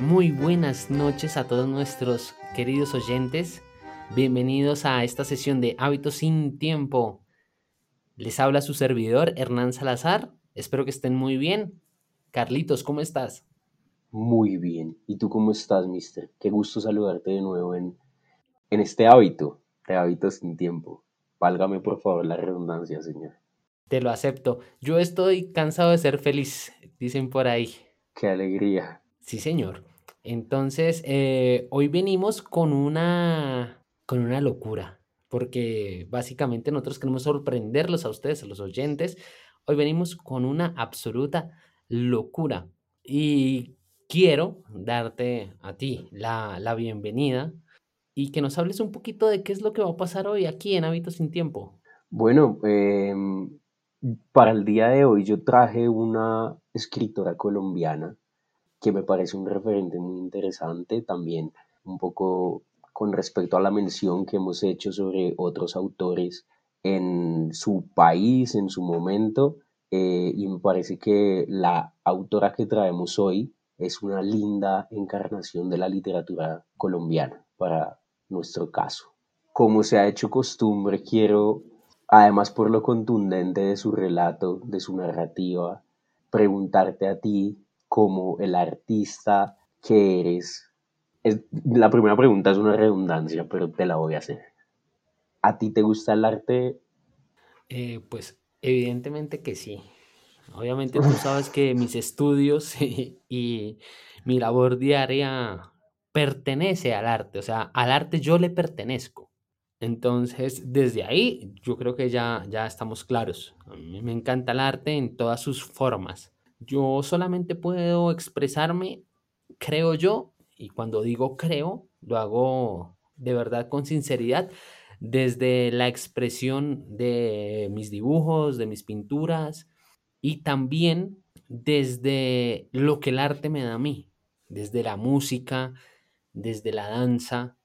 Muy buenas noches a todos nuestros queridos oyentes. Bienvenidos a esta sesión de Hábitos sin Tiempo. Les habla su servidor Hernán Salazar. Espero que estén muy bien. Carlitos, ¿cómo estás? Muy bien. ¿Y tú cómo estás, mister? Qué gusto saludarte de nuevo en, en este hábito de Hábitos sin Tiempo. Válgame por favor la redundancia, señor. Te lo acepto. Yo estoy cansado de ser feliz, dicen por ahí. Qué alegría. Sí, señor. Entonces, eh, hoy venimos con una, con una locura, porque básicamente nosotros queremos sorprenderlos a ustedes, a los oyentes. Hoy venimos con una absoluta locura. Y quiero darte a ti la, la bienvenida y que nos hables un poquito de qué es lo que va a pasar hoy aquí en Hábitos sin Tiempo. Bueno, em, para el día de hoy yo traje una escritora colombiana que me parece un referente muy interesante también, un poco con respecto a la mención que hemos hecho sobre otros autores en su país, en su momento, eh, y me parece que la autora que traemos hoy es una linda encarnación de la literatura colombiana para nuestro caso. Como se ha hecho costumbre, quiero Además, por lo contundente de su relato, de su narrativa, preguntarte a ti, como el artista que eres, la primera pregunta es una redundancia, pero te la voy a hacer. ¿A ti te gusta el arte? Eh, pues evidentemente que sí. Obviamente tú sabes que mis estudios y mi labor diaria pertenece al arte, o sea, al arte yo le pertenezco. Entonces, desde ahí yo creo que ya, ya estamos claros. A mí me encanta el arte en todas sus formas. Yo solamente puedo expresarme, creo yo, y cuando digo creo, lo hago de verdad con sinceridad, desde la expresión de mis dibujos, de mis pinturas, y también desde lo que el arte me da a mí, desde la música, desde la danza,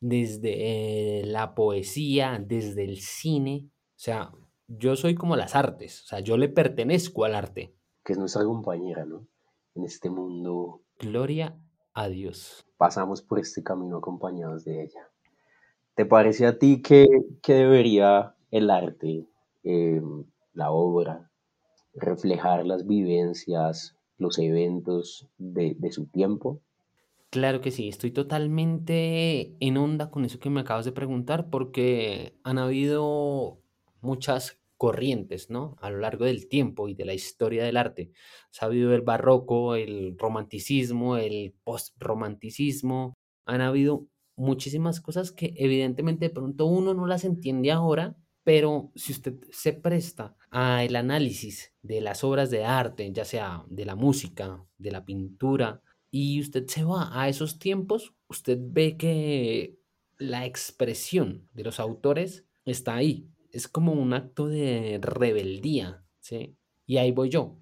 desde eh, la poesía, desde el cine. O sea, yo soy como las artes, o sea, yo le pertenezco al arte. Que es nuestra compañera, ¿no? En este mundo. Gloria a Dios. Pasamos por este camino acompañados de ella. ¿Te parece a ti que, debería el arte, em, la obra, reflejar las vivencias, los eventos de, de su tiempo? Claro que sí, estoy totalmente en onda con eso que me acabas de preguntar porque han habido muchas corrientes, ¿no? A lo largo del tiempo y de la historia del arte. Se ha habido el barroco, el romanticismo, el postromanticismo. Han habido muchísimas cosas que evidentemente de pronto uno no las entiende ahora, pero si usted se presta al análisis de las obras de arte, ya sea de la música, de la pintura, y usted se va a esos tiempos, usted ve que la expresión de los autores está ahí. Es como un acto de rebeldía, ¿sí? Y ahí voy yo,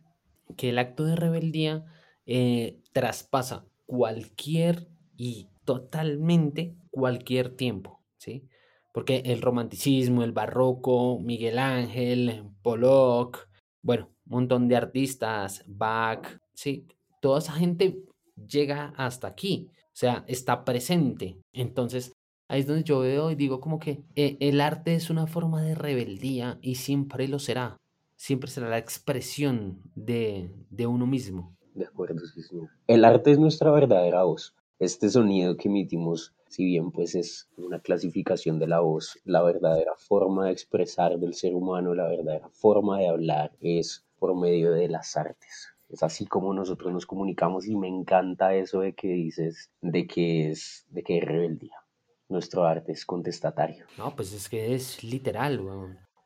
que el acto de rebeldía eh, traspasa cualquier y totalmente cualquier tiempo, ¿sí? Porque el romanticismo, el barroco, Miguel Ángel, Pollock, bueno, un montón de artistas, Bach, ¿sí? Toda esa gente llega hasta aquí, o sea, está presente. Entonces, ahí es donde yo veo y digo como que eh, el arte es una forma de rebeldía y siempre lo será. Siempre será la expresión de, de uno mismo. De acuerdo, sí, señor. El arte es nuestra verdadera voz. Este sonido que emitimos, si bien pues es una clasificación de la voz, la verdadera forma de expresar del ser humano, la verdadera forma de hablar es por medio de las artes. Es así como nosotros nos comunicamos y me encanta eso de que dices, de que es, de que es rebeldía. Nuestro arte es contestatario. No, pues es que es literal,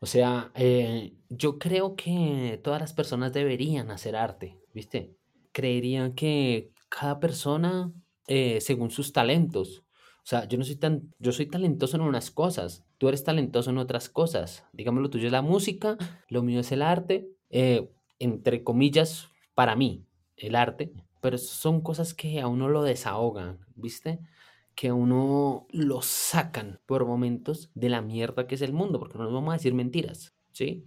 O sea, eh, yo creo que todas las personas deberían hacer arte, ¿viste? Creerían que cada persona, eh, según sus talentos, o sea, yo no soy tan, yo soy talentoso en unas cosas, tú eres talentoso en otras cosas. Digamos, lo tuyo es la música, lo mío es el arte. Eh, entre comillas, para mí, el arte, pero son cosas que a uno lo desahogan, ¿viste? Que a uno lo sacan por momentos de la mierda que es el mundo, porque no nos vamos a decir mentiras, ¿sí?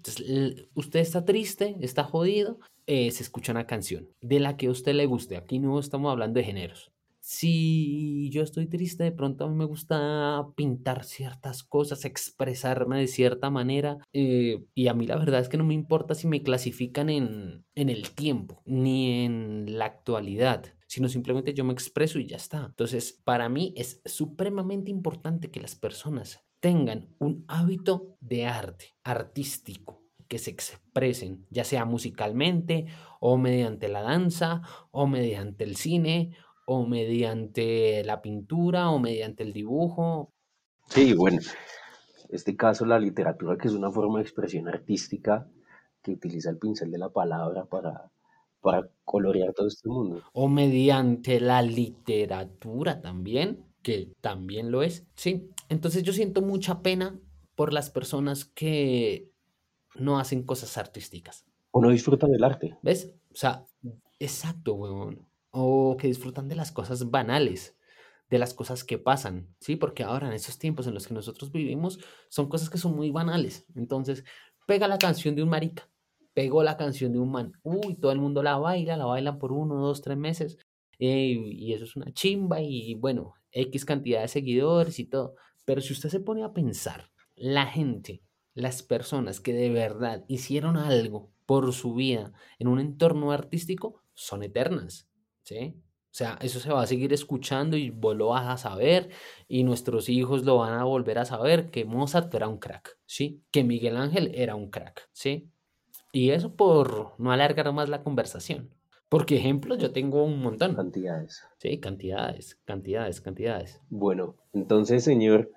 Usted está triste, está jodido, eh, se escucha una canción de la que a usted le guste. Aquí no estamos hablando de géneros. si yo estoy triste, de pronto a mí me gusta pintar ciertas cosas, expresarme de cierta manera. eh, y a mí la verdad es que no me importa si me clasifican en, en el tiempo, ni en la actualidad sino simplemente yo me expreso y ya está. Entonces, para mí es supremamente importante que las personas tengan un hábito de arte, artístico, que se expresen, ya sea musicalmente o mediante la danza o mediante el cine o mediante la pintura o mediante el dibujo. Sí, bueno, en este caso la literatura, que es una forma de expresión artística que utiliza el pincel de la palabra para, para colorear todo este mundo. o mediante la literatura también, que también lo es. Sí, entonces yo siento mucha pena por las personas que no hacen cosas artísticas. O no disfrutan del arte. ¿Ves? O sea, exacto, weón. O que disfrutan de las cosas banales, de las cosas que pasan, ¿sí? Porque ahora en esos tiempos en los que nosotros vivimos son cosas que son muy banales. Entonces, pega la canción de un marica, pegó la canción de un man. Uy, todo el mundo la baila, la bailan por uno, dos, tres meses. eh, y eso es una chimba y bueno, X cantidad de seguidores y todo. Pero si usted se pone a pensar, la gente, las personas que de verdad hicieron algo por su vida en un entorno artístico son eternas, ¿sí? O sea, eso se va a seguir escuchando y vos lo vas a saber y nuestros hijos lo van a volver a saber que Mozart era un crack, ¿sí? Que Miguel Ángel era un crack, ¿sí? Y eso por no alargar más la conversación. Porque ejemplos yo tengo un montón. Cantidades. Sí, cantidades, cantidades, cantidades. Bueno, entonces, señor,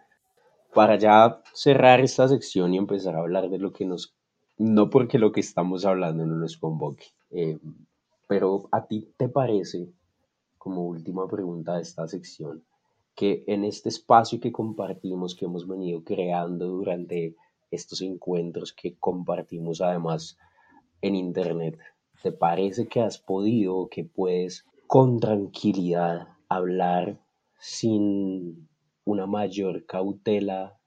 para ya cerrar esta sección y empezar a hablar de lo que nos, no porque lo que estamos hablando no nos convoque, eh, pero a ti te parece, como última pregunta de esta sección, que en este espacio que compartimos, que hemos venido creando durante estos encuentros que compartimos además en Internet, ¿te parece que has podido que puedes con tranquilidad hablar sin una mayor cautela?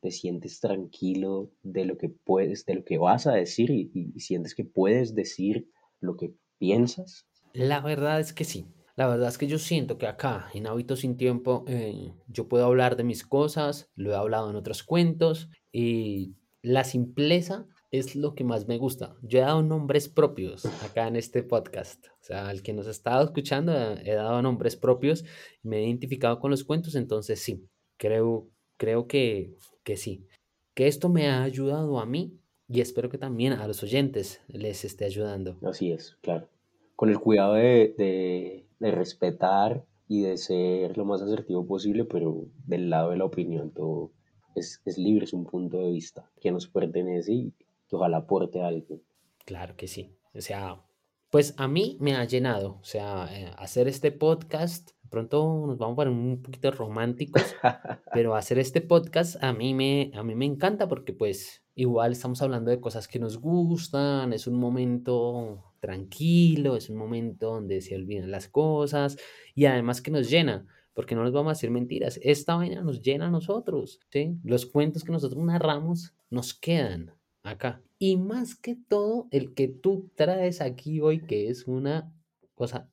¿Te sientes tranquilo de lo que puedes, de lo que vas a decir y, y sientes que puedes decir lo que piensas? La verdad es que sí. La verdad es que yo siento que acá, en Hábitos sin Tiempo, eh, yo puedo hablar de mis cosas, lo he hablado en otros cuentos, y la simpleza es lo que más me gusta. Yo he dado nombres propios acá en este podcast. O sea, al que nos ha estado escuchando, eh, he dado nombres propios, me he identificado con los cuentos, entonces sí, creo, creo que, que sí. Que esto me ha ayudado a mí y espero que también a los oyentes les esté ayudando. Así es, claro. Con el cuidado de, de, de respetar y de ser lo más asertivo posible, pero del lado de la opinión todo es, es libre, es un punto de vista que nos pertenece y que ojalá aporte algo. Claro que sí. O sea, pues a mí me ha llenado. O sea, eh, hacer este podcast, pronto nos vamos a poner un poquito románticos, pero hacer este podcast a mí me, a mí me encanta porque pues igual estamos hablando de cosas que nos gustan, es un momento tranquilo, es un momento donde se olvidan las cosas y además que nos llena. Porque no nos vamos a decir mentiras, esta vaina nos llena a nosotros, ¿sí? Los cuentos que nosotros narramos nos quedan, acá. Y más que todo, el que tú traes aquí hoy, que es una cosa,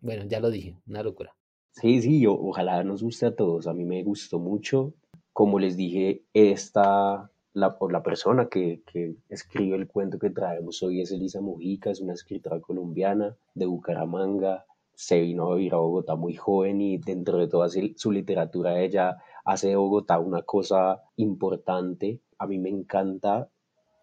bueno, ya lo dije, una locura. Sí, sí, o- ojalá nos guste a todos. A mí me gustó mucho. Como les dije, esta, la, por la persona que, que escribe el cuento que traemos hoy es Elisa Mujica, es una escritora colombiana de Bucaramanga. Se vino a vivir a Bogotá muy joven y dentro de toda su su literatura ella hace de Bogotá una cosa importante. A mí me encanta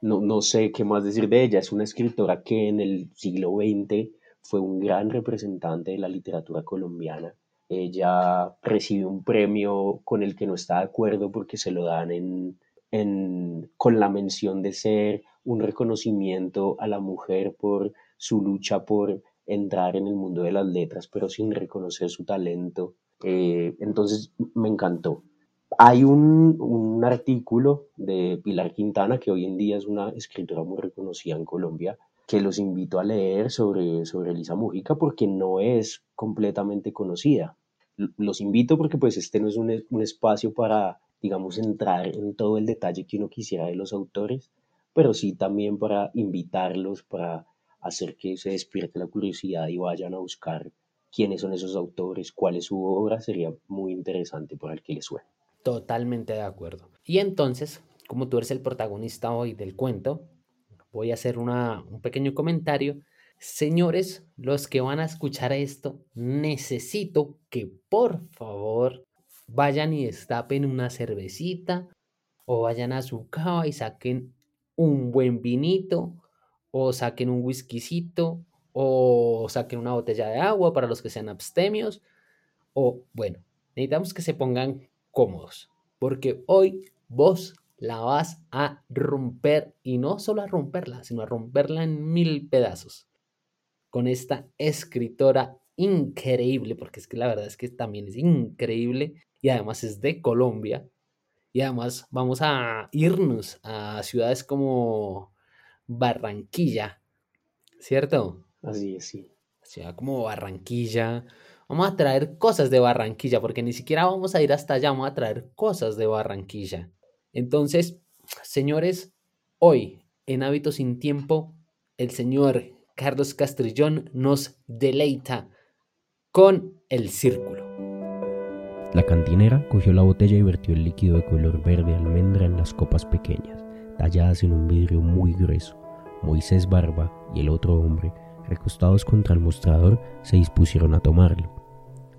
no, no sé qué más decir de ella. Es una escritora que en el siglo XX fue un gran representante de la literatura colombiana. Ella recibe un premio con el que no está de acuerdo porque se lo dan en, con la mención de ser un reconocimiento a la mujer por su lucha por entrar en el mundo de las letras, pero sin reconocer su talento. Eh, entonces me encantó. Hay un, un artículo de Pilar Quintana, que hoy en día es una escritora muy reconocida en Colombia, que los invito a leer sobre, sobre Elisa Mujica porque no es completamente conocida. Los invito porque pues este no es un, un espacio para, digamos, entrar en todo el detalle que uno quisiera de los autores, pero sí también para invitarlos, para hacer que se despierte la curiosidad y vayan a buscar quiénes son esos autores, cuál es su obra, sería muy interesante para el que le suene. Totalmente de acuerdo. Y entonces, como tú eres el protagonista hoy del cuento, voy a hacer un pequeño comentario. Señores, los que van a escuchar esto, necesito que por favor vayan y destapen una cervecita o vayan a su cava y saquen un buen vinito o saquen un whiskycito o saquen una botella de agua para los que sean abstemios o bueno, necesitamos que se pongan cómodos porque hoy vos la vas a romper y no solo a romperla, sino a romperla en mil pedazos con esta escritora increíble, porque es que la verdad es que también es increíble y además es de Colombia y además vamos a irnos a ciudades como Barranquilla, ¿cierto? Así es, sí. Ciudad como Barranquilla. Vamos a traer cosas de Barranquilla, porque ni siquiera vamos a ir hasta allá, vamos a traer cosas de Barranquilla. Entonces, señores, hoy en Hábitos sin Tiempo, el señor Carlos Castrillón nos deleita con el círculo. La cantinera cogió la botella y vertió el líquido de color verde almendra en las copas pequeñas, talladas en un vidrio muy grueso. Moisés Barba y el otro hombre, recostados contra el mostrador, se dispusieron a tomarlo.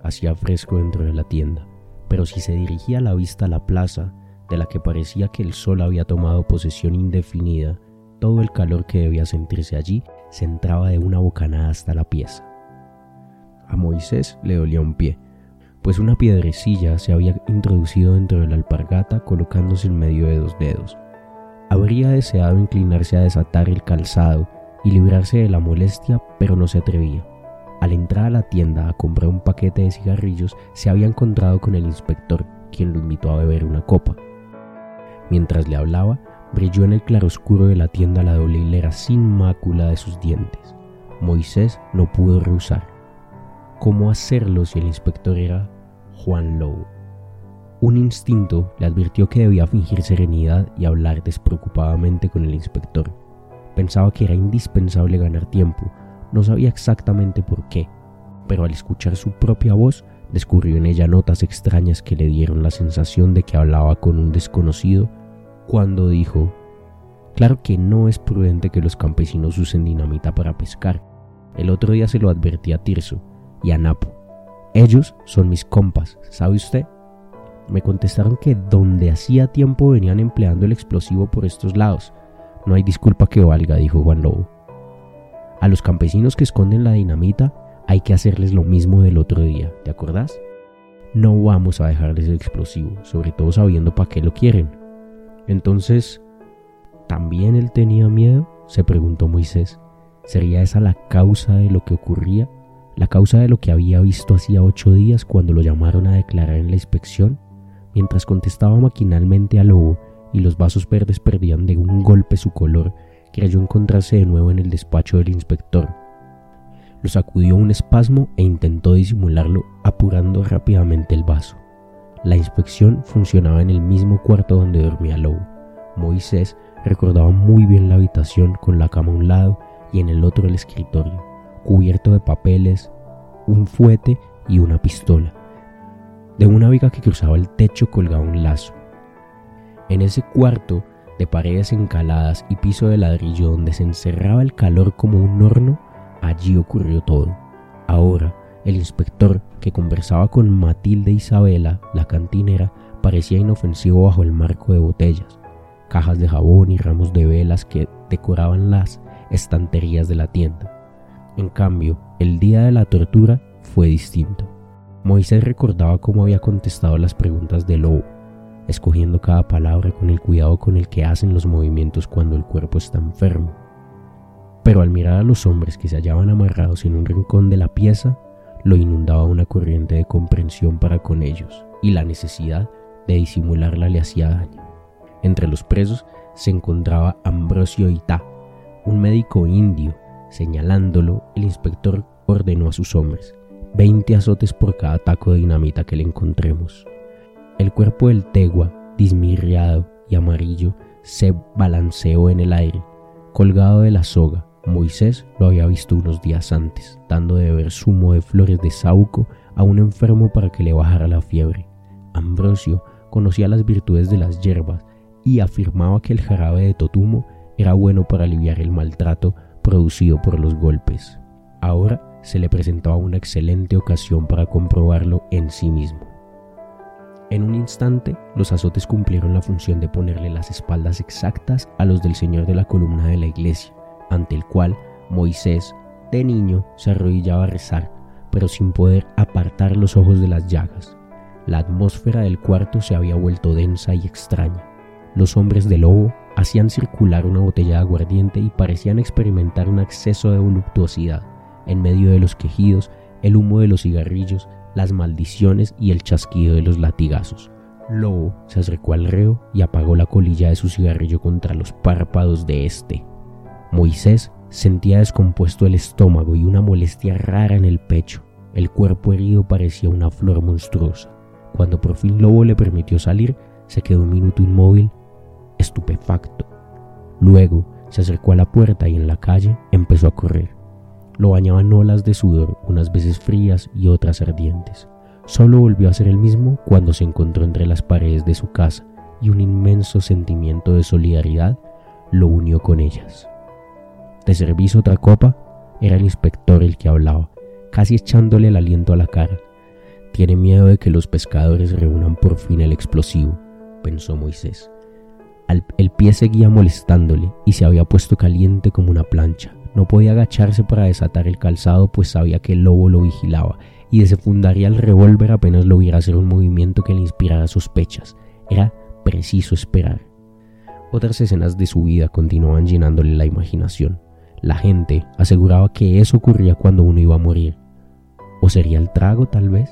Hacía fresco dentro de la tienda, pero si se dirigía la vista a la plaza, de la que parecía que el sol había tomado posesión indefinida, todo el calor que debía sentirse allí se entraba de una bocanada hasta la pieza. A Moisés le dolía un pie, pues una piedrecilla se había introducido dentro de la alpargata colocándose en medio de dos dedos. Habría deseado inclinarse a desatar el calzado y librarse de la molestia, pero no se atrevía. Al entrar a la tienda a comprar un paquete de cigarrillos, se había encontrado con el inspector, quien lo invitó a beber una copa. Mientras le hablaba, brilló en el claroscuro de la tienda la doble hilera sin mácula de sus dientes. Moisés no pudo rehusar. ¿Cómo hacerlo si el inspector era Juan Lowe? Un instinto le advirtió que debía fingir serenidad y hablar despreocupadamente con el inspector. Pensaba que era indispensable ganar tiempo, no sabía exactamente por qué, pero al escuchar su propia voz descubrió en ella notas extrañas que le dieron la sensación de que hablaba con un desconocido cuando dijo, claro que no es prudente que los campesinos usen dinamita para pescar. El otro día se lo advertí a Tirso y a Napo. Ellos son mis compas, ¿sabe usted? Me contestaron que donde hacía tiempo venían empleando el explosivo por estos lados. No hay disculpa que valga, dijo Juan Lobo. A los campesinos que esconden la dinamita hay que hacerles lo mismo del otro día, ¿te acordás? No vamos a dejarles el explosivo, sobre todo sabiendo para qué lo quieren. Entonces, ¿también él tenía miedo? se preguntó Moisés. ¿Sería esa la causa de lo que ocurría? ¿La causa de lo que había visto hacía ocho días cuando lo llamaron a declarar en la inspección? Mientras contestaba maquinalmente al lobo y los vasos verdes perdían de un golpe su color, creyó encontrarse de nuevo en el despacho del inspector. Lo sacudió un espasmo e intentó disimularlo apurando rápidamente el vaso. La inspección funcionaba en el mismo cuarto donde dormía Lowe. Moisés recordaba muy bien la habitación con la cama a un lado y en el otro el escritorio, cubierto de papeles, un fuete y una pistola. De una viga que cruzaba el techo colgaba un lazo. En ese cuarto, de paredes encaladas y piso de ladrillo donde se encerraba el calor como un horno, allí ocurrió todo. Ahora, el inspector, que conversaba con Matilde Isabela, la cantinera, parecía inofensivo bajo el marco de botellas, cajas de jabón y ramos de velas que decoraban las estanterías de la tienda. En cambio, el día de la tortura fue distinto. Moisés recordaba cómo había contestado las preguntas de Lobo, escogiendo cada palabra con el cuidado con el que hacen los movimientos cuando el cuerpo está enfermo. Pero al mirar a los hombres que se hallaban amarrados en un rincón de la pieza, lo inundaba una corriente de comprensión para con ellos, y la necesidad de disimularla le hacía daño. Entre los presos se encontraba Ambrosio Itá, un médico indio. Señalándolo, el inspector ordenó a sus hombres, 20 azotes por cada taco de dinamita que le encontremos. El cuerpo del tegua, dismirriado y amarillo, se balanceó en el aire. Colgado de la soga, Moisés lo había visto unos días antes, dando de beber zumo de flores de sauco a un enfermo para que le bajara la fiebre. Ambrosio conocía las virtudes de las hierbas y afirmaba que el jarabe de totumo era bueno para aliviar el maltrato producido por los golpes. Ahora se le presentaba una excelente ocasión para comprobarlo en sí mismo. En un instante, los azotes cumplieron la función de ponerle las espaldas exactas a los del Señor de la columna de la iglesia, ante el cual Moisés, de niño, se arrodillaba a rezar, pero sin poder apartar los ojos de las llagas. La atmósfera del cuarto se había vuelto densa y extraña. Los hombres de lobo hacían circular una botella de aguardiente y parecían experimentar un acceso de voluptuosidad. En medio de los quejidos, el humo de los cigarrillos, las maldiciones y el chasquido de los latigazos. Lobo se acercó al reo y apagó la colilla de su cigarrillo contra los párpados de éste. Moisés sentía descompuesto el estómago y una molestia rara en el pecho. El cuerpo herido parecía una flor monstruosa. Cuando por fin Lobo le permitió salir, se quedó un minuto inmóvil, estupefacto. Luego se acercó a la puerta y en la calle empezó a correr. Lo bañaban olas de sudor, unas veces frías y otras ardientes. Solo volvió a ser el mismo cuando se encontró entre las paredes de su casa y un inmenso sentimiento de solidaridad lo unió con ellas. ¿Te servís otra copa? Era el inspector el que hablaba, casi echándole el aliento a la cara. Tiene miedo de que los pescadores reúnan por fin el explosivo, pensó Moisés. El pie seguía molestándole y se había puesto caliente como una plancha. No podía agacharse para desatar el calzado, pues sabía que el lobo lo vigilaba y desenfundaría el revólver apenas lo viera hacer un movimiento que le inspirara sospechas. Era preciso esperar. Otras escenas de su vida continuaban llenándole la imaginación. La gente aseguraba que eso ocurría cuando uno iba a morir. ¿O sería el trago tal vez?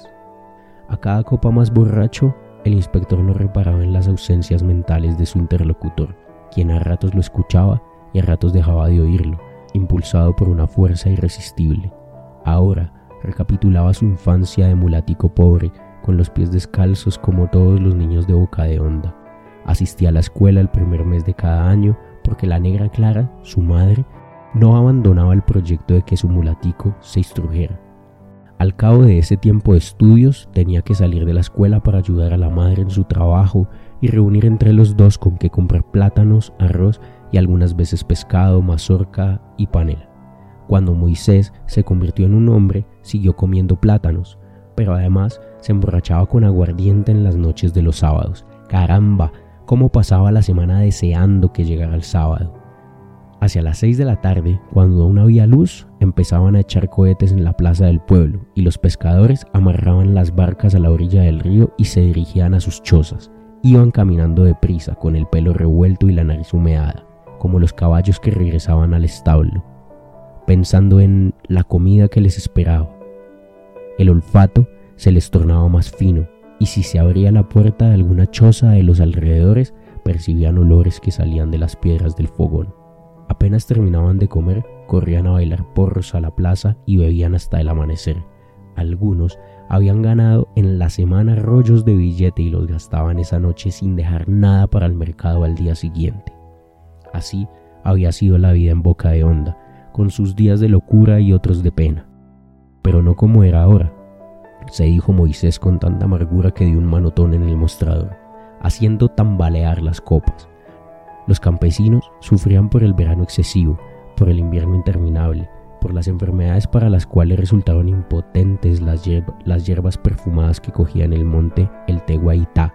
A cada copa más borracho, el inspector no reparaba en las ausencias mentales de su interlocutor, quien a ratos lo escuchaba y a ratos dejaba de oírlo, impulsado por una fuerza irresistible. Ahora recapitulaba su infancia de mulatico pobre, con los pies descalzos como todos los niños de boca de onda. Asistía a la escuela el primer mes de cada año porque la negra Clara, su madre, no abandonaba el proyecto de que su mulatico se instrujera. Al cabo de ese tiempo de estudios tenía que salir de la escuela para ayudar a la madre en su trabajo y reunir entre los dos con qué comprar plátanos, arroz y algunas veces pescado, mazorca y panela. Cuando Moisés se convirtió en un hombre, siguió comiendo plátanos, pero además se emborrachaba con aguardiente en las noches de los sábados. Caramba, cómo pasaba la semana deseando que llegara el sábado. Hacia las seis de la tarde, cuando aún había luz, empezaban a echar cohetes en la plaza del pueblo y los pescadores amarraban las barcas a la orilla del río y se dirigían a sus chozas. Iban caminando deprisa, con el pelo revuelto y la nariz humeada, como los caballos que regresaban al establo, pensando en la comida que les esperaba. El olfato se les tornaba más fino, y si se abría la puerta de alguna choza de los alrededores, percibían olores que salían de las piedras del fogón. Apenas terminaban de comer, corrían a bailar porros a la plaza y bebían hasta el amanecer. Algunos habían ganado en la semana rollos de billete y los gastaban esa noche sin dejar nada para el mercado al día siguiente. Así había sido la vida en Boca de Honda, con sus días de locura y otros de pena. Pero no como era ahora, se dijo Moisés con tanta amargura que dio un manotón en el mostrador, haciendo tambalear las copas. Los campesinos sufrían por el verano excesivo, por el invierno interminable, por las enfermedades para las cuales resultaron impotentes las, hierbas perfumadas que cogía en el monte el Tehuaitá.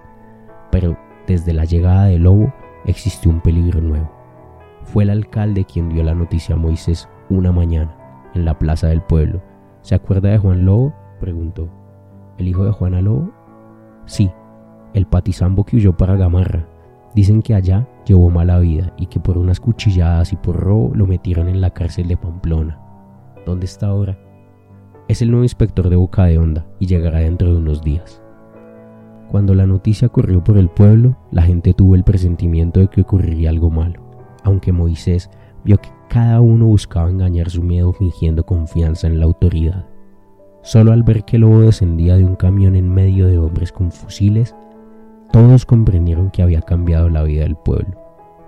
Pero desde la llegada del lobo existió un peligro nuevo. Fue el alcalde quien dio la noticia a Moisés una mañana, en la plaza del pueblo. ¿Se acuerda de Juan Lobo? preguntó. ¿El hijo de Juana Lobo? Sí, el patizambo que huyó para Gamarra. Dicen que allá llevó mala vida y que por unas cuchilladas y por robo lo metieron en la cárcel de Pamplona. ¿Dónde está ahora? Es el nuevo inspector de Boca de Honda y llegará dentro de unos días. Cuando la noticia corrió por el pueblo, la gente tuvo el presentimiento de que ocurriría algo malo, aunque Moisés vio que cada uno buscaba engañar su miedo fingiendo confianza en la autoridad. Solo al ver que el lobo descendía de un camión en medio de hombres con fusiles, todos comprendieron que había cambiado la vida del pueblo.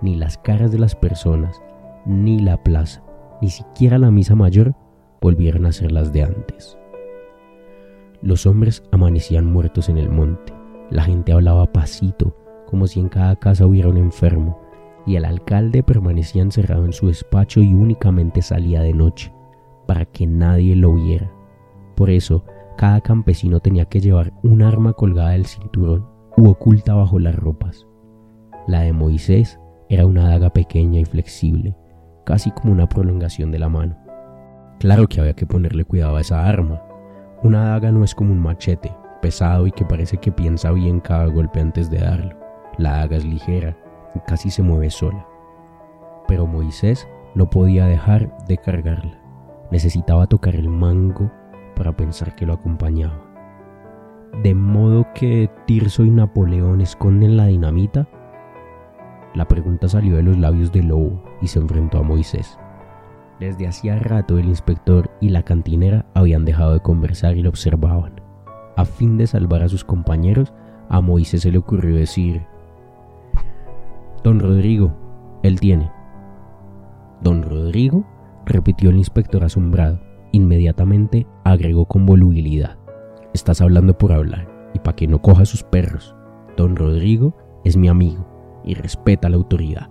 Ni las caras de las personas, ni la plaza, ni siquiera la misa mayor, volvieron a ser las de antes. Los hombres amanecían muertos en el monte, la gente hablaba pasito, como si en cada casa hubiera un enfermo, y el alcalde permanecía encerrado en su despacho y únicamente salía de noche, para que nadie lo viera. Por eso, cada campesino tenía que llevar un arma colgada del cinturón u oculta bajo las ropas. La de Moisés era una daga pequeña y flexible, casi como una prolongación de la mano. Claro que había que ponerle cuidado a esa arma. Una daga no es como un machete, pesado y que parece que piensa bien cada golpe antes de darlo. La daga es ligera y casi se mueve sola. Pero Moisés no podía dejar de cargarla. Necesitaba tocar el mango para pensar que lo acompañaba. De modo que Tirso y Napoleón esconden la dinamita. La pregunta salió de los labios de Lobo y se enfrentó a Moisés. Desde hacía rato el inspector y la cantinera habían dejado de conversar y lo observaban. A fin de salvar a sus compañeros, a Moisés se le ocurrió decir, Don Rodrigo, él tiene. Don Rodrigo, repitió el inspector asombrado. Inmediatamente agregó con volubilidad. Estás hablando por hablar, y para que no coja sus perros. Don Rodrigo es mi amigo y respeta la autoridad.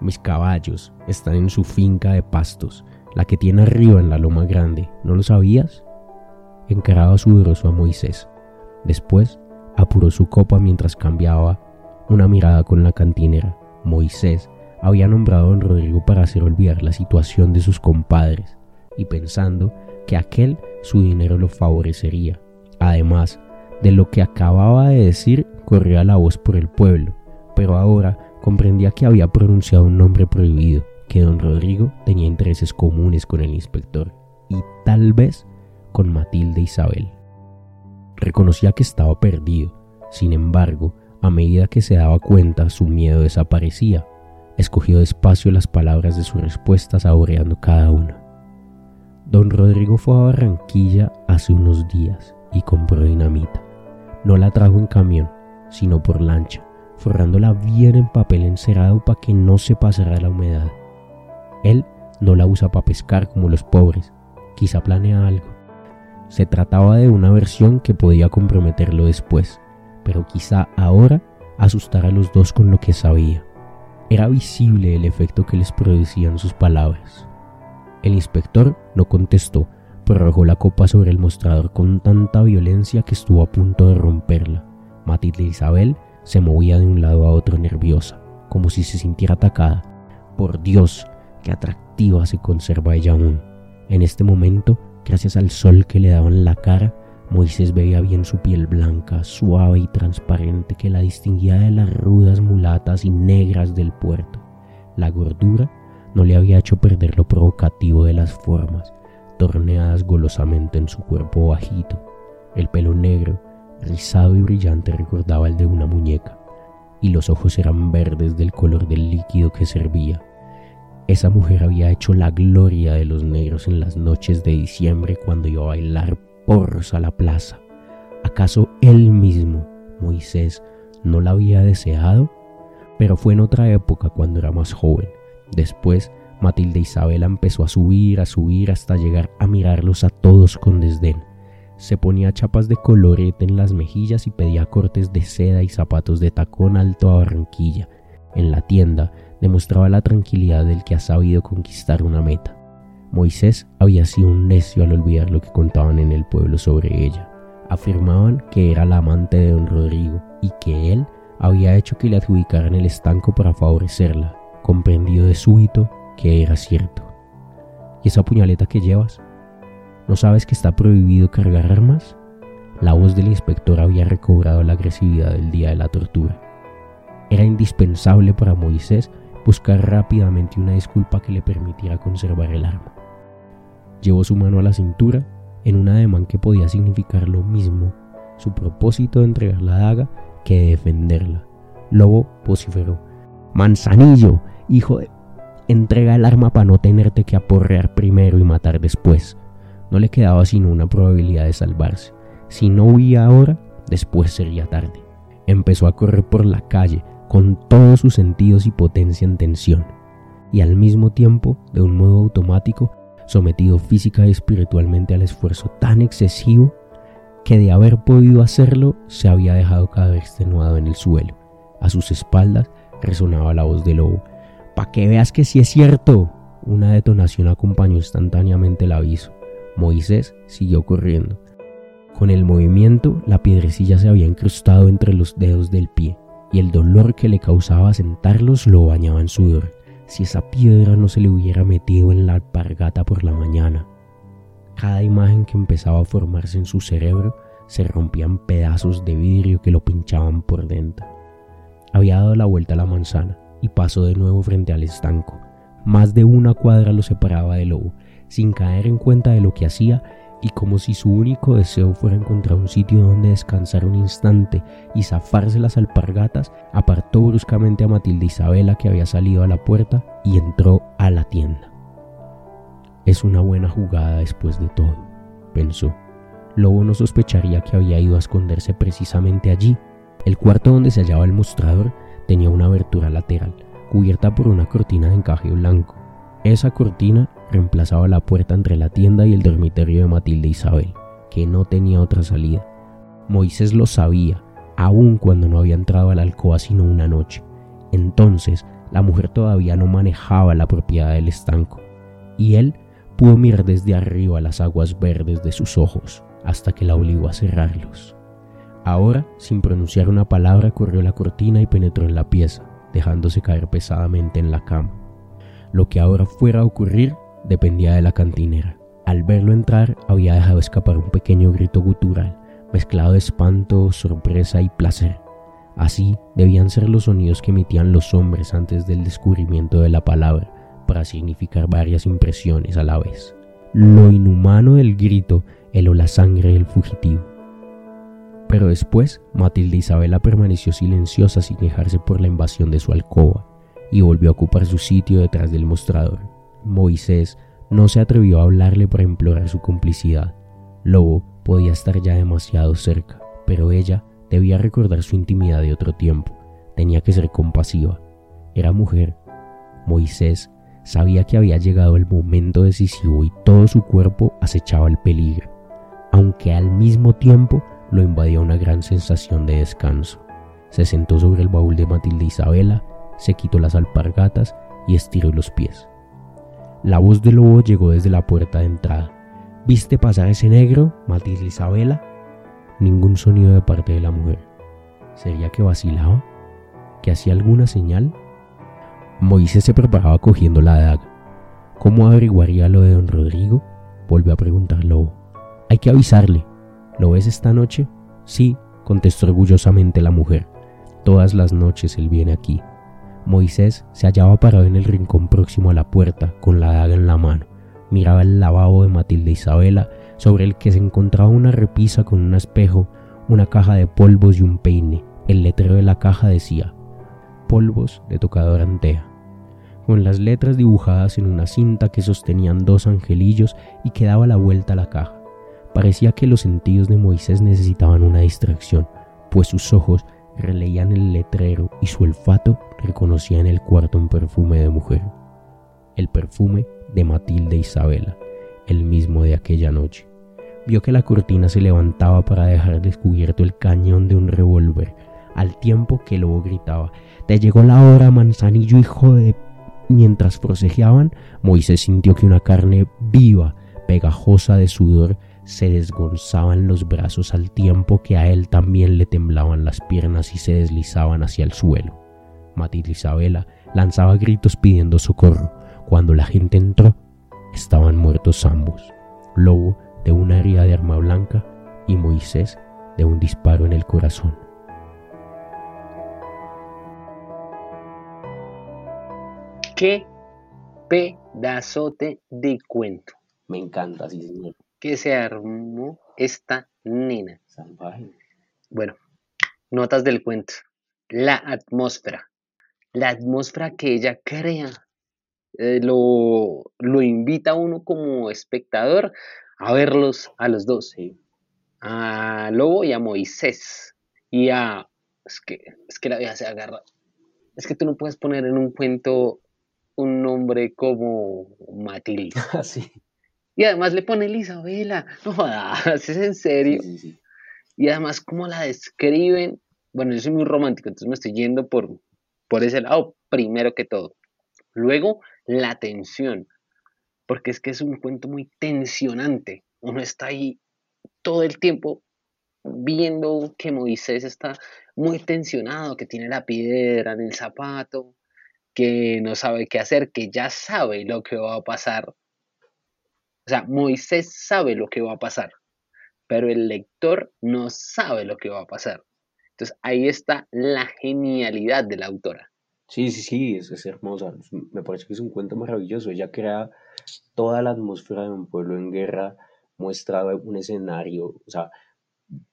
Mis caballos están en su finca de pastos, la que tiene arriba en la loma grande. ¿No lo sabías? encaraba sudoroso a Moisés. Después apuró su copa mientras cambiaba una mirada con la cantinera. Moisés había nombrado a don Rodrigo para hacer olvidar la situación de sus compadres y pensando que aquel su dinero lo favorecería. Además de lo que acababa de decir, corría la voz por el pueblo, pero ahora comprendía que había pronunciado un nombre prohibido, que don Rodrigo tenía intereses comunes con el inspector y tal vez con Matilde Isabel. Reconocía que estaba perdido, sin embargo, a medida que se daba cuenta, su miedo desaparecía. Escogió despacio las palabras de su respuesta, saboreando cada una. Don Rodrigo fue a Barranquilla hace unos días y compró dinamita. No la trajo en camión, sino por lancha, forrándola bien en papel encerado para que no se pasara la humedad. Él no la usa para pescar como los pobres, quizá planea algo. Se trataba de una versión que podía comprometerlo después, pero quizá ahora asustar a los dos con lo que sabía. Era visible el efecto que les producían sus palabras. El inspector no contestó, pero arrojó la copa sobre el mostrador con tanta violencia que estuvo a punto de romperla. Matilde Isabel se movía de un lado a otro nerviosa, como si se sintiera atacada. Por Dios, qué atractiva se conserva ella aún. En este momento Gracias al sol que le daba en la cara, Moisés veía bien su piel blanca, suave y transparente que la distinguía de las rudas mulatas y negras del puerto. La gordura no le había hecho perder lo provocativo de las formas, torneadas golosamente en su cuerpo bajito. El pelo negro, rizado y brillante, recordaba el de una muñeca, y los ojos eran verdes del color del líquido que servía. Esa mujer había hecho la gloria de los negros en las noches de diciembre cuando iba a bailar porros a la plaza. ¿Acaso él mismo, Moisés, no la había deseado? Pero fue en otra época cuando era más joven. Después, Matilde Isabela empezó a subir, a subir hasta llegar a mirarlos a todos con desdén. Se ponía chapas de colorete en las mejillas y pedía cortes de seda y zapatos de tacón alto a Barranquilla. En la tienda demostraba la tranquilidad del que ha sabido conquistar una meta. Moisés había sido un necio al olvidar lo que contaban en el pueblo sobre ella. Afirmaban que era la amante de don Rodrigo y que él había hecho que le adjudicaran el estanco para favorecerla, comprendido de súbito que era cierto. ¿Y esa puñaleta que llevas? ¿No sabes que está prohibido cargar armas? La voz del inspector había recobrado la agresividad del día de la tortura. Era indispensable para Moisés buscar rápidamente una disculpa que le permitiera conservar el arma. Llevó su mano a la cintura en un ademán que podía significar lo mismo, su propósito de entregar la daga que de defenderla. Lobo vociferó. Manzanillo, hijo de... Entrega el arma para no tenerte que aporrear primero y matar después. No le quedaba sino una probabilidad de salvarse. Si no huía ahora, después sería tarde. Empezó a correr por la calle, con todos sus sentidos y potencia en tensión, y al mismo tiempo, de un modo automático, sometido física y espiritualmente al esfuerzo tan excesivo que de haber podido hacerlo se había dejado caer extenuado en el suelo. A sus espaldas resonaba la voz del lobo. Pa' que veas que sí es cierto. Una detonación acompañó instantáneamente el aviso. Moisés siguió corriendo. Con el movimiento, la piedrecilla se había incrustado entre los dedos del pie, y el dolor que le causaba sentarlos lo bañaba en sudor. Si esa piedra no se le hubiera metido en la alpargata por la mañana. Cada imagen que empezaba a formarse en su cerebro se rompían pedazos de vidrio que lo pinchaban por dentro. Había dado la vuelta a la manzana pasó de nuevo frente al estanco. Más de una cuadra lo separaba del lobo, sin caer en cuenta de lo que hacía y como si su único deseo fuera encontrar un sitio donde descansar un instante y zafarse las alpargatas, apartó bruscamente a Matilde Isabela que había salido a la puerta y entró a la tienda. Es una buena jugada después de todo, pensó. Lobo no sospecharía que había ido a esconderse precisamente allí. El cuarto donde se hallaba el mostrador tenía una abertura lateral, cubierta por una cortina de encaje blanco. Esa cortina reemplazaba la puerta entre la tienda y el dormitorio de Matilde Isabel, que no tenía otra salida. Moisés lo sabía, aun cuando no había entrado a la alcoba sino una noche. Entonces, la mujer todavía no manejaba la propiedad del estanco, y él pudo mirar desde arriba las aguas verdes de sus ojos hasta que la obligó a cerrarlos. Ahora, sin pronunciar una palabra, corrió la cortina y penetró en la pieza, dejándose caer pesadamente en la cama. Lo que ahora fuera a ocurrir dependía de la cantinera. Al verlo entrar, había dejado escapar un pequeño grito gutural, mezclado de espanto, sorpresa y placer. Así debían ser los sonidos que emitían los hombres antes del descubrimiento de la palabra, para significar varias impresiones a la vez. Lo inhumano del grito heló la sangre del fugitivo. Pero después, Matilde Isabela permaneció silenciosa sin quejarse por la invasión de su alcoba y volvió a ocupar su sitio detrás del mostrador. Moisés no se atrevió a hablarle para implorar su complicidad. Lobo podía estar ya demasiado cerca, pero ella debía recordar su intimidad de otro tiempo. Tenía que ser compasiva. Era mujer. Moisés sabía que había llegado el momento decisivo y todo su cuerpo acechaba el peligro, aunque al mismo tiempo lo invadía una gran sensación de descanso. Se sentó sobre el baúl de Matilde Isabela, se quitó las alpargatas y estiró los pies. La voz del lobo llegó desde la puerta de entrada. ¿Viste pasar ese negro, Matilde Isabela? Ningún sonido de parte de la mujer. ¿Sería que vacilaba? ¿Que hacía alguna señal? Moisés se preparaba cogiendo la daga. ¿Cómo averiguaría lo de don Rodrigo? Volvió a preguntar Lobo. Hay que avisarle. ¿Lo ves esta noche? Sí, contestó orgullosamente la mujer. Todas las noches él viene aquí. Moisés se hallaba parado en el rincón próximo a la puerta, con la daga en la mano. Miraba el lavabo de Matilde Isabela, sobre el que se encontraba una repisa con un espejo, una caja de polvos y un peine. El letrero de la caja decía, polvos de tocador antea, con las letras dibujadas en una cinta que sostenían dos angelillos y que daba la vuelta a la caja. Parecía que los sentidos de Moisés necesitaban una distracción, pues sus ojos releían el letrero y su olfato reconocía en el cuarto un perfume de mujer, el perfume de Matilde Isabela, el mismo de aquella noche. Vio que la cortina se levantaba para dejar descubierto el cañón de un revólver, al tiempo que lobo gritaba, Te llegó la hora, manzanillo hijo de... Mientras forcejeaban, Moisés sintió que una carne viva, pegajosa de sudor, se desgonzaban los brazos al tiempo que a él también le temblaban las piernas y se deslizaban hacia el suelo. Matilde Isabela lanzaba gritos pidiendo socorro. Cuando la gente entró, estaban muertos ambos. Lobo de una herida de arma blanca y Moisés de un disparo en el corazón. Qué pedazote de cuento. Me encanta, sí, señor. Que se armó esta nena. Salvaje. Bueno, notas del cuento. La atmósfera. La atmósfera que ella crea eh, lo, lo invita a uno como espectador a verlos a los dos. Sí. A Lobo y a Moisés. Y a... Es que, es que la vieja se agarra. Es que tú no puedes poner en un cuento un nombre como Matilde. Así. Y además le pone Isabela. No jodas, es en serio. Sí, sí, sí. Y además, cómo la describen. Bueno, yo soy muy romántico, entonces me estoy yendo por, por ese lado, primero que todo. Luego, la tensión. Porque es que es un cuento muy tensionante. Uno está ahí todo el tiempo viendo que Moisés está muy tensionado, que tiene la piedra en el zapato, que no sabe qué hacer, que ya sabe lo que va a pasar. O sea, Moisés sabe lo que va a pasar, pero el lector no sabe lo que va a pasar. Entonces ahí está la genialidad de la autora. Sí, sí, sí, es, hermosa. Me parece que es un cuento maravilloso. Ella crea toda la atmósfera de un pueblo en guerra, muestra un escenario, o sea,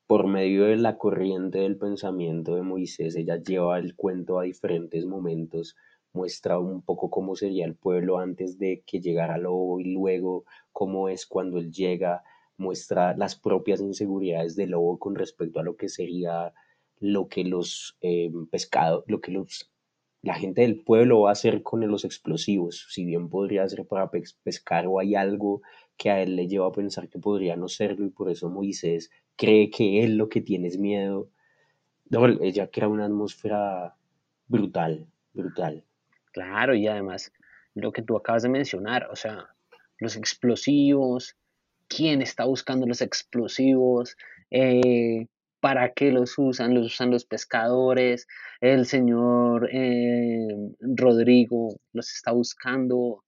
por medio de la corriente del pensamiento de Moisés, ella lleva el cuento a diferentes momentos, muestra un poco cómo sería el pueblo antes de que llegara Lobo y luego cómo es cuando él llega, muestra las propias inseguridades de Lobo con respecto a lo que sería lo que los eh, pescados, lo que los la gente del pueblo va a hacer con los explosivos, si bien podría ser para pescar o hay algo que a él le lleva a pensar que podría no serlo y por eso Moisés cree que él lo que tiene es miedo. No, ella crea una atmósfera brutal, brutal. Claro, y además lo que tú acabas de mencionar, o sea, los explosivos, quién está buscando los explosivos, eh, para qué los usan, los usan los pescadores, el señor eh, Rodrigo los está buscando, o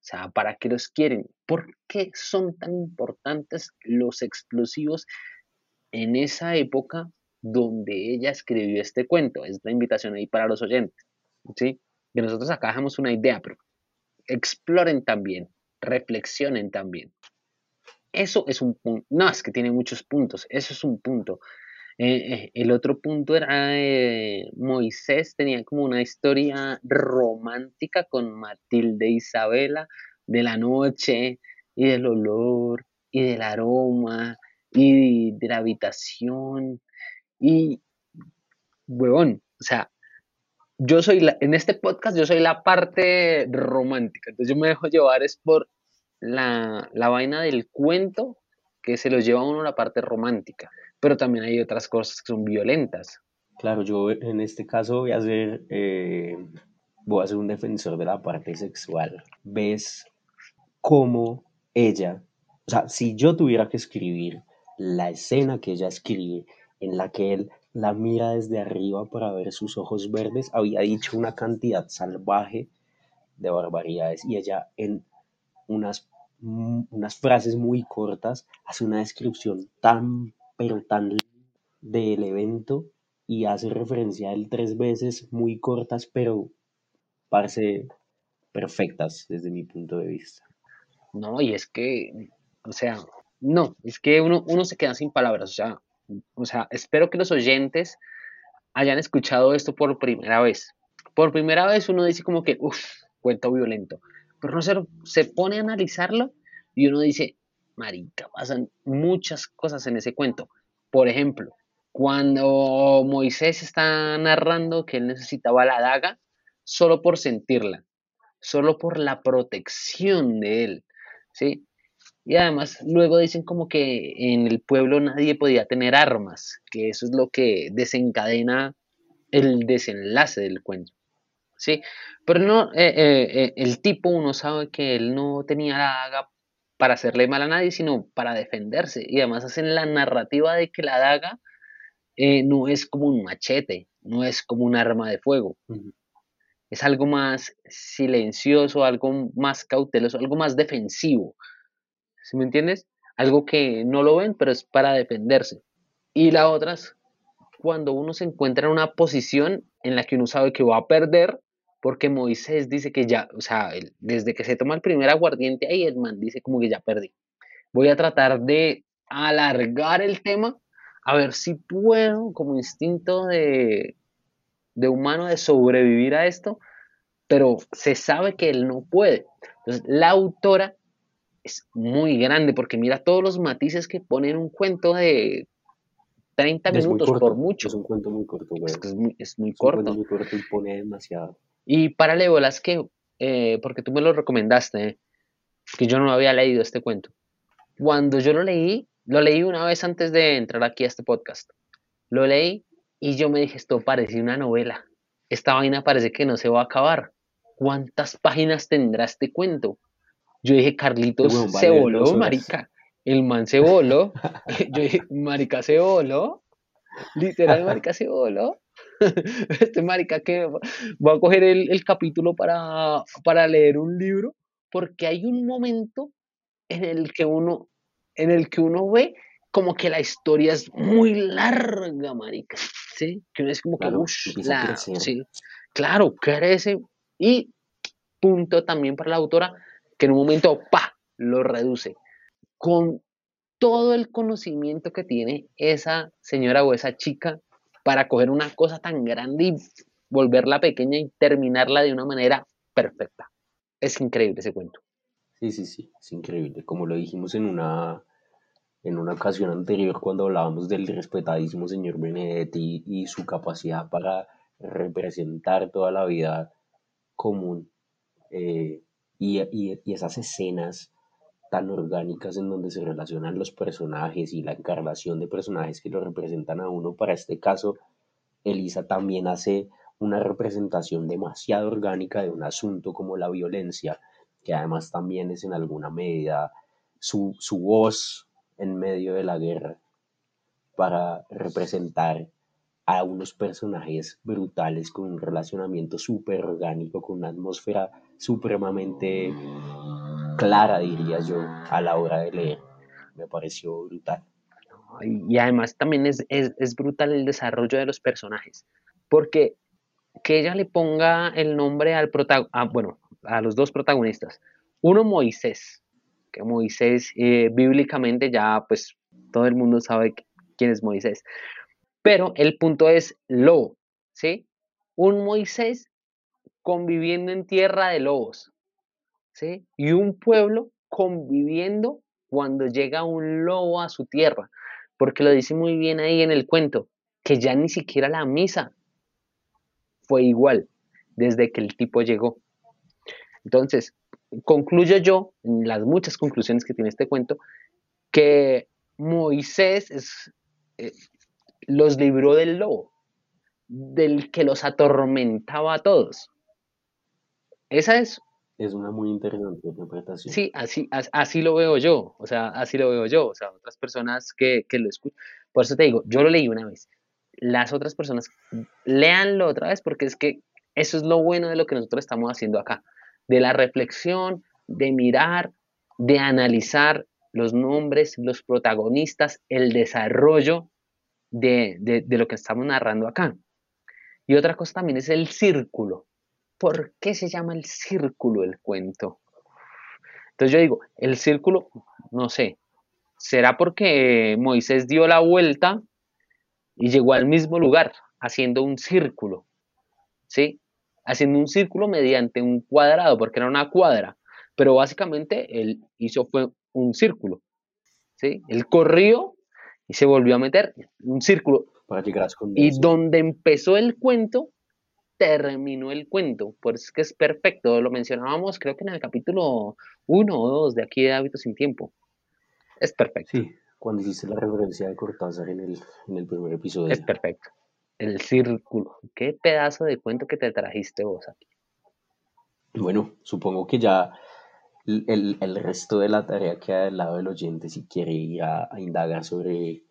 sea, ¿para qué los quieren? ¿Por qué son tan importantes los explosivos en esa época donde ella escribió este cuento. Es la invitación ahí para los oyentes. ¿sí? Que nosotros acá dejamos una idea, pero exploren también, reflexionen también. Eso es un punto. No, es que tiene muchos puntos. Eso es un punto. Eh, eh, el otro punto era eh, Moisés tenía como una historia romántica con Matilde Isabela de la noche y del olor y del aroma y de la habitación y, huevón, o sea, yo soy, la, en este podcast yo soy la parte romántica, entonces yo me dejo llevar es por la, la vaina del cuento que se lo lleva a uno la parte romántica, pero también hay otras cosas que son violentas. Claro, yo en este caso voy a ser, eh, voy a ser un defensor de la parte sexual. ¿Ves cómo ella, o sea, si yo tuviera que escribir la escena que ella escribe, en la que él la mira desde arriba para ver sus ojos verdes, había dicho una cantidad salvaje de barbaridades y ella en unas, unas frases muy cortas hace una descripción tan, pero tan del evento y hace referencia a él tres veces muy cortas, pero parece perfectas desde mi punto de vista. No, y es que, o sea, no, es que uno, uno se queda sin palabras. O sea, o sea, espero que los oyentes hayan escuchado esto por primera vez. Por primera vez uno dice como que, uff, cuento violento. Pero no se, se pone a analizarlo y uno dice, marica, pasan muchas cosas en ese cuento. Por ejemplo, cuando Moisés está narrando que él necesitaba la daga solo por sentirla, solo por la protección de él, ¿sí? Y además luego dicen como que en el pueblo nadie podía tener armas, que eso es lo que desencadena el desenlace del cuento. ¿sí? Pero no, eh, eh, eh, el tipo uno sabe que él no tenía la daga para hacerle mal a nadie, sino para defenderse. Y además hacen la narrativa de que la daga no es como un machete, no es como un arma de fuego. Es algo más silencioso, algo más cauteloso, algo más defensivo. ¿Sí me entiendes? Algo que no lo ven, pero es para defenderse. Y la otra es cuando uno se encuentra en una posición en la que uno sabe que va a perder, porque Moisés dice que ya, o sea, desde que se toma el primer aguardiente ahí, el man dice como que ya perdí. Voy a tratar de alargar el tema, a ver si puedo, como instinto de, de humano, de sobrevivir a esto, pero se sabe que él no puede. Entonces, la autora es muy grande porque mira todos los matices que pone en un cuento de 30 minutos por mucho. Es un cuento muy corto, güey. Es, es, muy, es muy corto. muy corto y pone demasiado. Y párale bolas que eh, porque tú me lo recomendaste, que yo no había leído este cuento. Cuando yo lo leí, lo leí una vez antes de entrar aquí a este podcast. Lo leí y yo me dije, esto parece una novela. Esta vaina parece que no se va a acabar. ¿Cuántas páginas tendrá este cuento? Yo dije, Carlitos se voló, marica. El man se voló. yo dije, marica se voló. Literal, marica se voló. este marica que va a coger el, capítulo para, para leer un libro, porque hay un momento en el que uno, en el que uno ve como que la historia es muy larga, marica, ¿sí? Que uno es como que, claro, sí, claro, crece y punto también para la autora, que en un momento, pa, lo reduce. Con todo el conocimiento que tiene esa señora o esa chica para coger una cosa tan grande y volverla pequeña y terminarla de una manera perfecta. Es increíble ese cuento. Sí, sí, sí, es increíble. Como lo dijimos en una, en una ocasión anterior cuando hablábamos del respetadísimo señor Benedetti y su capacidad para representar toda la vida común eh, y, y, esas escenas tan orgánicas en donde se relacionan los personajes y la encarnación de personajes que lo representan a uno. Para este caso, Elisa también hace una representación demasiado orgánica de un asunto como la violencia, que además también es en alguna medida su, su voz en medio de la guerra para representar a unos personajes brutales con un relacionamiento súper orgánico, con una atmósfera supremamente clara, diría yo, a la hora de leer. Me pareció brutal. Y además también es, brutal el desarrollo de los personajes, porque que ella le ponga el nombre al protagonista, bueno, a los dos protagonistas. Uno Moisés, que Moisés eh, bíblicamente ya pues todo el mundo sabe quién es Moisés. Pero el punto es lobo, ¿sí? Un Moisés conviviendo en tierra de lobos, ¿sí? Y un pueblo conviviendo cuando llega un lobo a su tierra, porque lo dice muy bien ahí en el cuento, que ya ni siquiera la misa fue igual desde que el tipo llegó. Entonces, concluyo yo, en las muchas conclusiones que tiene este cuento, que Moisés eh, los libró del lobo, del que los atormentaba a todos. Esa es es una muy interesante interpretación. Sí, así, así lo veo yo, o sea, así lo veo yo, o sea, otras personas que, lo escuchan. Por eso te digo, yo lo leí una vez. Las otras personas, léanlo otra vez porque es que eso es lo bueno de lo que nosotros estamos haciendo acá, de la reflexión, de mirar, de analizar los nombres, los protagonistas, el desarrollo de, de lo que estamos narrando acá. Y otra cosa también es el círculo, ¿por qué se llama el círculo el cuento? Entonces yo digo, el círculo, no sé, ¿será porque Moisés dio la vuelta y llegó al mismo lugar, haciendo un círculo? ¿Sí? Haciendo un círculo mediante un cuadrado, porque era una cuadra, pero básicamente él hizo fue un círculo. ¿Sí? Él corrió y se volvió a meter un círculo. Para llegar a y donde empezó el cuento terminó el cuento, por eso es que es perfecto, lo mencionábamos creo que en el capítulo 1 o 2 de aquí de Hábitos sin Tiempo. Es perfecto. Sí, cuando hiciste la referencia de Cortázar en el, en el primer episodio. Es perfecto. El círculo. Qué pedazo de cuento que te trajiste vos aquí. Bueno, supongo que ya el, el resto de la tarea queda del lado del oyente si quiere ir a, indagar sobre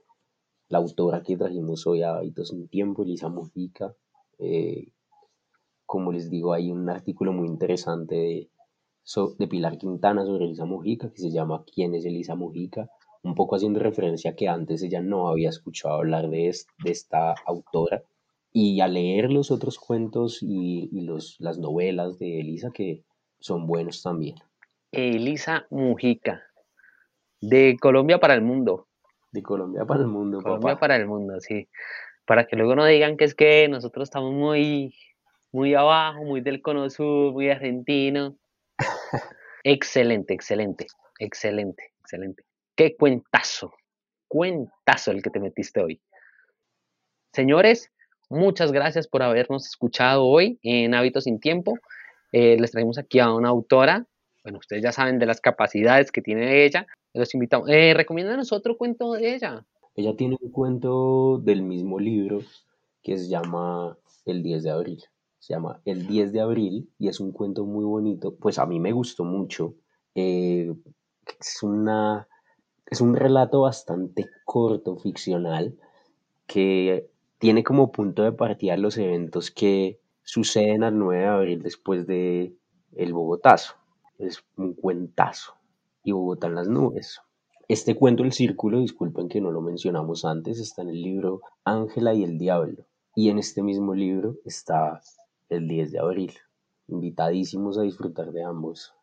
la autora que trajimos hoy a Hábitos sin Tiempo, Elisa Mojica. Eh, como les digo, hay un artículo muy interesante de, de Pilar Quintana sobre Elisa Mujica que se llama ¿Quién es Elisa Mujica? Un poco haciendo referencia a que antes ella no había escuchado hablar de, de esta autora. Y a leer los otros cuentos y, y los, las novelas de Elisa que son buenos también. Elisa Mujica, de Colombia para el mundo. De Colombia para el mundo, Colombia para el mundo, sí. Para que luego no digan que es que nosotros estamos muy muy abajo, muy del cono sur, muy argentino. excelente, excelente, excelente, excelente. Qué cuentazo, cuentazo el que te metiste hoy. Señores, muchas gracias por habernos escuchado hoy en Hábitos sin Tiempo. Eh, les traemos aquí a una autora. Bueno, ustedes ya saben de las capacidades que tiene ella. Los invitamos. Eh, recomiéndanos otro cuento de ella. Ella tiene un cuento del mismo libro que se llama El 10 de abril. Se llama El 10 de abril y es un cuento muy bonito. Pues a mí me gustó mucho. Eh, es, una, es un relato bastante corto, ficcional, que tiene como punto de partida los eventos que suceden al 9 de abril después de el Bogotazo. Es un cuentazo. Y Bogotá en las nubes. Este cuento, El Círculo, disculpen que no lo mencionamos antes, está en el libro Ángela y el Diablo. Y en este mismo libro está el 10 de abril. Invitadísimos a disfrutar de ambos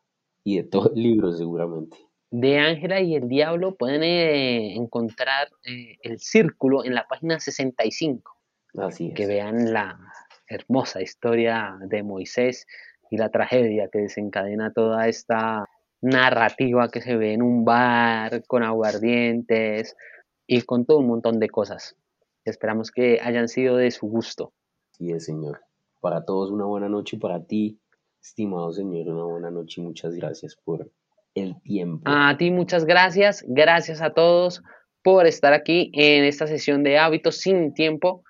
y de todo el libro seguramente. De Ángela y el Diablo pueden eh, encontrar eh, el círculo en la página 65. Así es. Que vean la hermosa historia de Moisés y la tragedia que desencadena toda esta narrativa que se ve en un bar con aguardientes y con todo un montón de cosas. Esperamos que hayan sido de su gusto. Sí, señor. Para todos una buena noche, para ti, estimado señor, una buena noche y muchas gracias por el tiempo. A ti muchas gracias, gracias a todos por estar aquí en esta sesión de hábitos sin tiempo.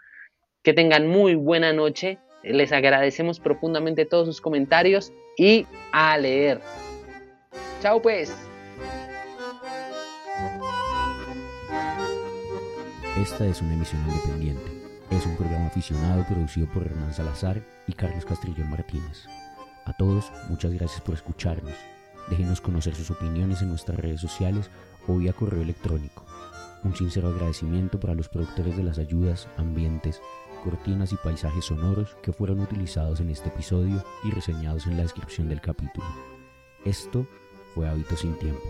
Que tengan muy buena noche. Les agradecemos profundamente todos sus comentarios y a leer. Chao pues. Esta es una emisión independiente. Es un programa aficionado producido por Hernán Salazar y Carlos Castrillón Martínez. A todos, muchas gracias por escucharnos. Déjenos conocer sus opiniones en nuestras redes sociales o vía correo electrónico. Un sincero agradecimiento para los productores de las ayudas, ambientes, cortinas y paisajes sonoros que fueron utilizados en este episodio y reseñados en la descripción del capítulo. Esto fue Hábitos sin Tiempo.